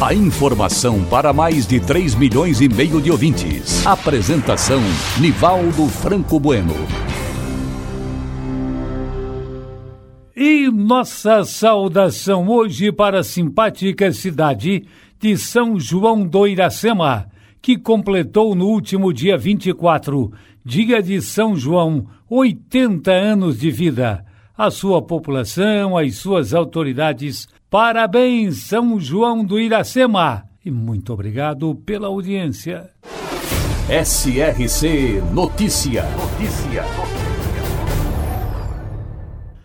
A informação para mais de 3 milhões e meio de ouvintes. Apresentação Nivaldo Franco Bueno. E nossa saudação hoje para a simpática cidade de São João do Iracema, que completou no último dia 24, dia de São João, 80 anos de vida. A sua população, as suas autoridades, parabéns, São João do Iracema! E muito obrigado pela audiência. SRC Notícia. Notícia.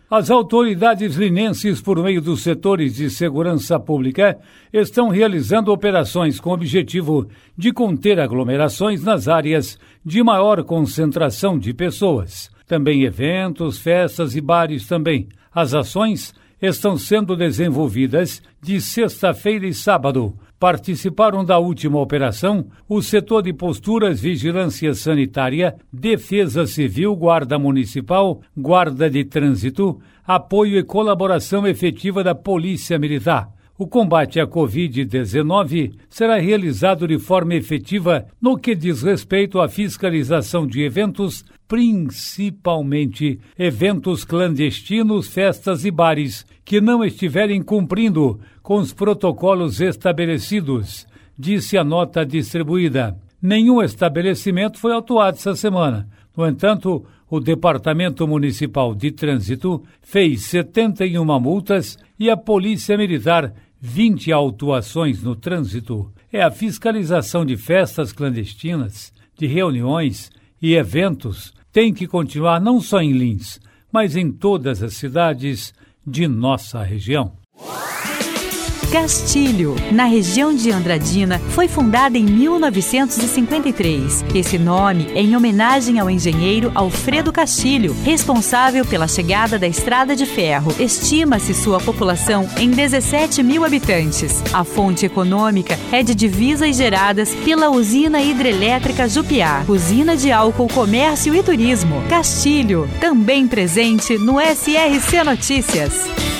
As autoridades linenses, por meio dos setores de segurança pública, estão realizando operações com o objetivo de conter aglomerações nas áreas de maior concentração de pessoas. Também eventos, festas e bares também. As ações estão sendo desenvolvidas de sexta-feira e sábado. Participaram da última operação o setor de posturas, vigilância sanitária, defesa civil, guarda municipal, guarda de trânsito, apoio e colaboração efetiva da Polícia Militar. O combate à Covid-19 será realizado de forma efetiva no que diz respeito à fiscalização de eventos, principalmente eventos clandestinos, festas e bares, que não estiverem cumprindo com os protocolos estabelecidos, disse a nota distribuída. Nenhum estabelecimento foi autuado essa semana. No entanto, o Departamento Municipal de Trânsito fez 71 multas e a Polícia Militar 20 autuações no trânsito. É a fiscalização de festas clandestinas, de reuniões e eventos tem que continuar não só em Lins, mas em todas as cidades de nossa região. Castilho, na região de Andradina, foi fundada em 1953. Esse nome é em homenagem ao engenheiro Alfredo Castilho, responsável pela chegada da estrada de ferro. Estima-se sua população em 17 mil habitantes. A fonte econômica é de divisas geradas pela usina hidrelétrica Jupiá, usina de álcool, comércio e turismo. Castilho, também presente no SRC Notícias.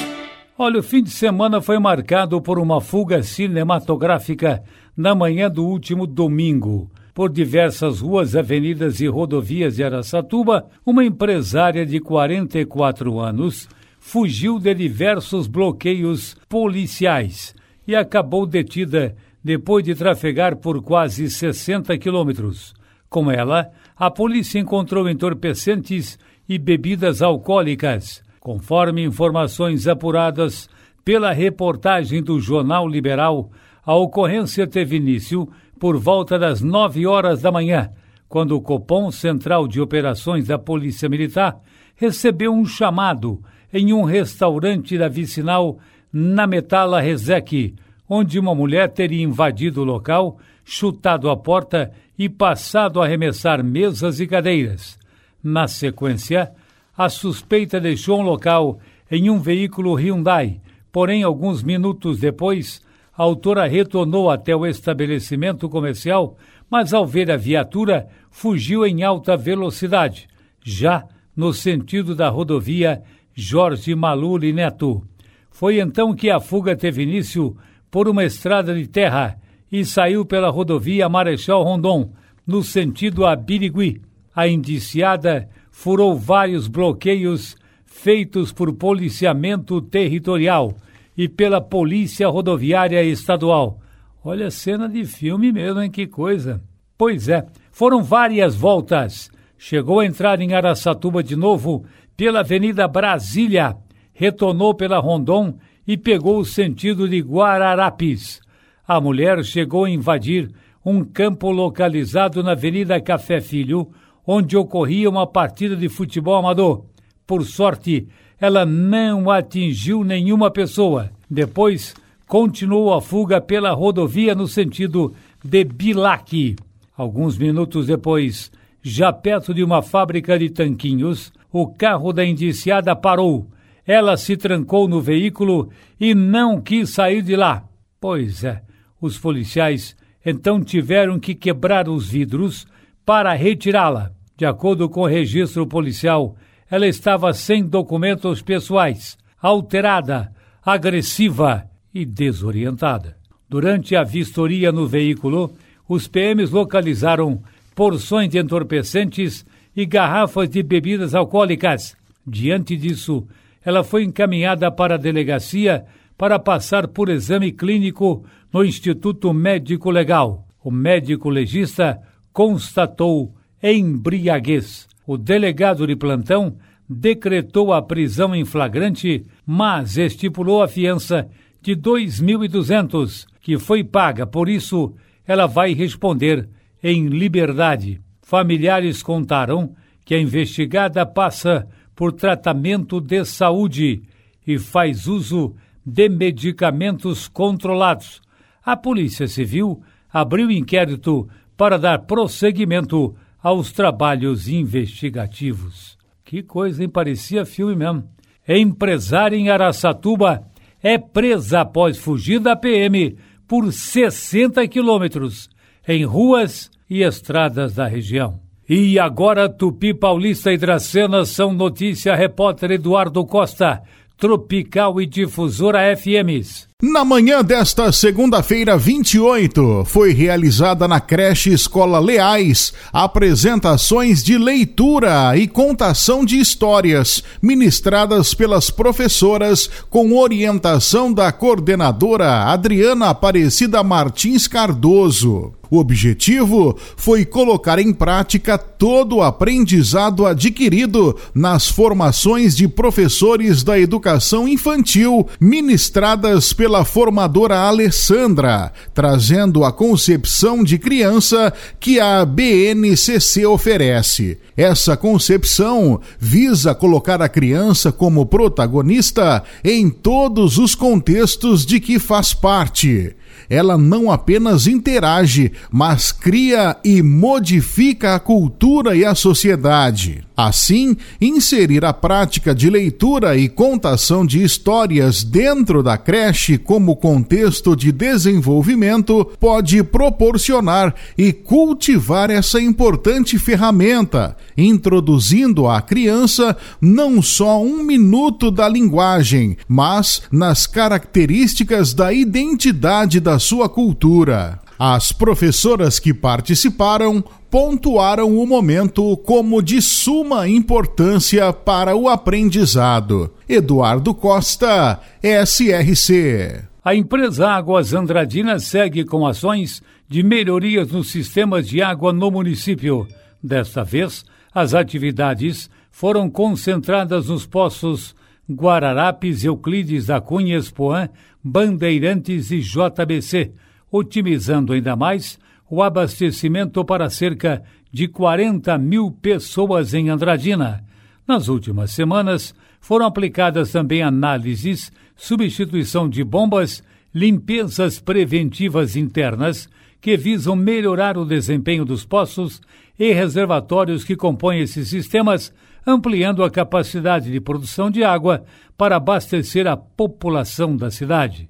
Olha, o fim de semana foi marcado por uma fuga cinematográfica na manhã do último domingo. Por diversas ruas, avenidas e rodovias de Araçatuba, uma empresária de 44 anos fugiu de diversos bloqueios policiais e acabou detida depois de trafegar por quase 60 quilômetros. Com ela, a polícia encontrou entorpecentes e bebidas alcoólicas. Conforme informações apuradas pela reportagem do Jornal Liberal, a ocorrência teve início por volta das nove horas da manhã, quando o Copom Central de Operações da Polícia Militar recebeu um chamado em um restaurante da vicinal na Metala Rezec, onde uma mulher teria invadido o local, chutado a porta e passado a arremessar mesas e cadeiras. Na sequência, a suspeita deixou um local em um veículo Hyundai, porém, alguns minutos depois, a autora retornou até o estabelecimento comercial, mas ao ver a viatura, fugiu em alta velocidade, já no sentido da rodovia Jorge Maluli Neto. Foi então que a fuga teve início por uma estrada de terra e saiu pela rodovia Marechal Rondon, no sentido a Birigui. A indiciada furou vários bloqueios feitos por policiamento territorial e pela Polícia Rodoviária Estadual. Olha cena de filme mesmo, hein? Que coisa. Pois é, foram várias voltas. Chegou a entrar em Araçatuba de novo pela Avenida Brasília, retornou pela Rondon e pegou o sentido de Guararapes. A mulher chegou a invadir um campo localizado na Avenida Café Filho, onde ocorria uma partida de futebol amador. Por sorte, ela não atingiu nenhuma pessoa. Depois, continuou a fuga pela rodovia no sentido de Bilac. Alguns minutos depois, já perto de uma fábrica de tanquinhos, o carro da indiciada parou. Ela se trancou no veículo e não quis sair de lá. Pois é, os policiais então tiveram que quebrar os vidros para retirá-la. De acordo com o registro policial, ela estava sem documentos pessoais, alterada, agressiva e desorientada. Durante a vistoria no veículo, os PMs localizaram porções de entorpecentes e garrafas de bebidas alcoólicas. Diante disso, ela foi encaminhada para a delegacia para passar por exame clínico no Instituto Médico Legal. O médico legista constatou embriaguez. O delegado de plantão decretou a prisão em flagrante, mas estipulou a fiança de 2.200, que foi paga, por isso ela vai responder em liberdade. Familiares contaram que a investigada passa por tratamento de saúde e faz uso de medicamentos controlados. A Polícia Civil abriu inquérito para dar prosseguimento aos trabalhos investigativos. Que coisa, hein? Parecia filme mesmo. Empresária em Araçatuba é presa após fugir da PM por 60 quilômetros em ruas e estradas da região. E agora Tupi Paulista e Dracena são notícia repórter Eduardo Costa, Tropical e Difusora FMs. Na manhã desta segunda-feira, 28, foi realizada na creche Escola Leais apresentações de leitura e contação de histórias, ministradas pelas professoras com orientação da coordenadora Adriana Aparecida Martins Cardoso. O objetivo foi colocar em prática todo o aprendizado adquirido nas formações de professores da educação infantil ministradas pela formadora Alessandra, trazendo a concepção de criança que a BNCC oferece. Essa concepção visa colocar a criança como protagonista em todos os contextos de que faz parte ela não apenas interage, mas cria e modifica a cultura e a sociedade. Assim, inserir a prática de leitura e contação de histórias dentro da creche como contexto de desenvolvimento pode proporcionar e cultivar essa importante ferramenta, introduzindo à criança não só um minuto da linguagem, mas nas características da identidade da sua cultura. As professoras que participaram pontuaram o momento como de suma importância para o aprendizado. Eduardo Costa, SRC. A empresa Águas Andradina segue com ações de melhorias nos sistemas de água no município. Desta vez, as atividades foram concentradas nos poços Guararapes, Euclides da Cunha, Expoan, Bandeirantes e JBC, otimizando ainda mais o abastecimento para cerca de 40 mil pessoas em Andradina. Nas últimas semanas, foram aplicadas também análises, substituição de bombas, limpezas preventivas internas que visam melhorar o desempenho dos poços e reservatórios que compõem esses sistemas, ampliando a capacidade de produção de água para abastecer a população da cidade.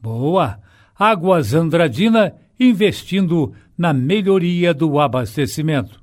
Boa! Águas Andradina investindo na melhoria do abastecimento.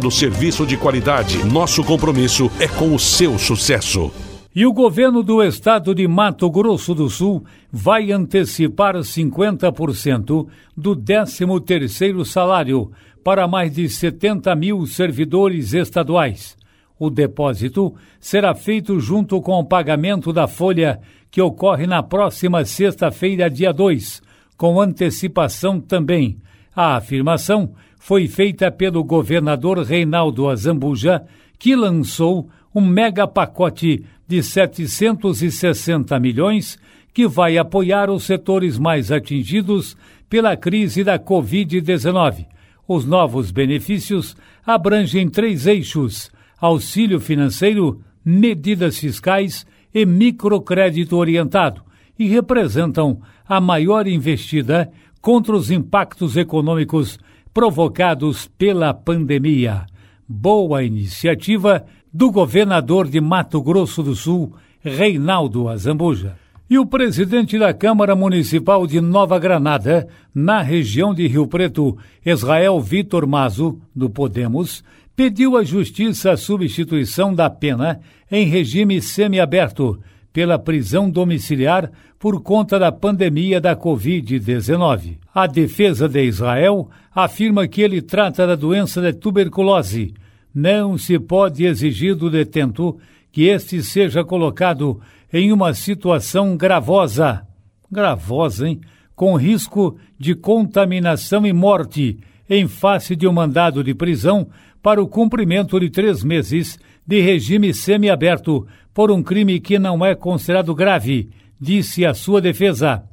oferecendo serviço de qualidade. Nosso compromisso é com o seu sucesso. E o governo do estado de Mato Grosso do Sul vai antecipar 50% do 13º salário para mais de 70 mil servidores estaduais. O depósito será feito junto com o pagamento da folha que ocorre na próxima sexta-feira, dia 2, com antecipação também A afirmação foi feita pelo governador Reinaldo Azambuja, que lançou um mega pacote de 760 milhões que vai apoiar os setores mais atingidos pela crise da Covid-19. Os novos benefícios abrangem três eixos: auxílio financeiro, medidas fiscais e microcrédito orientado, e representam a maior investida contra os impactos econômicos provocados pela pandemia. Boa iniciativa do governador de Mato Grosso do Sul, Reinaldo Azambuja. E o presidente da Câmara Municipal de Nova Granada, na região de Rio Preto, Israel Vitor Mazo, do Podemos, pediu à Justiça a substituição da pena em regime semiaberto pela prisão domiciliar por conta da pandemia da Covid-19. A defesa de Israel afirma que ele trata da doença de tuberculose. Não se pode exigir do detento que este seja colocado em uma situação gravosa, gravosa, hein? Com risco de contaminação e morte, em face de um mandado de prisão para o cumprimento de três meses de regime semiaberto por um crime que não é considerado grave, disse a sua defesa.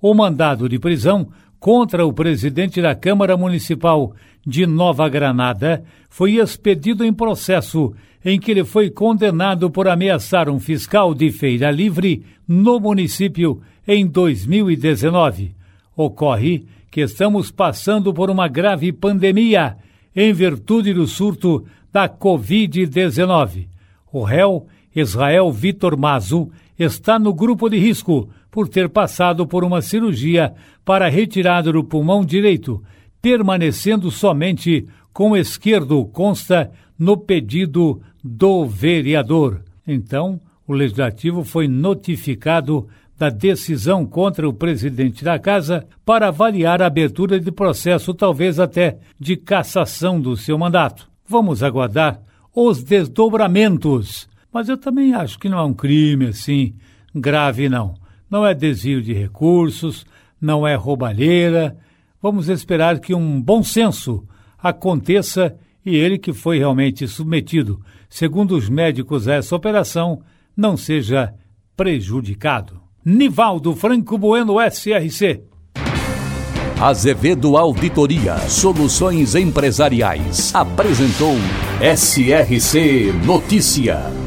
O mandado de prisão contra o presidente da Câmara Municipal de Nova Granada foi expedido em processo em que ele foi condenado por ameaçar um fiscal de feira livre no município em 2019. Ocorre que estamos passando por uma grave pandemia em virtude do surto da Covid-19. O réu, Israel Vitor Mazu, está no grupo de risco por ter passado por uma cirurgia para retirada do pulmão direito, permanecendo somente com o esquerdo, consta no pedido do vereador. Então, o legislativo foi notificado da decisão contra o presidente da casa para avaliar a abertura de processo, talvez até de cassação do seu mandato. Vamos aguardar os desdobramentos. Mas eu também acho que não é um crime assim grave, não não é desvio de recursos, não é roubalheira. Vamos esperar que um bom senso aconteça e ele que foi realmente submetido, segundo os médicos a essa operação, não seja prejudicado. Nivaldo Franco Bueno, SRC. Azevedo Auditoria Soluções Empresariais apresentou SRC Notícia.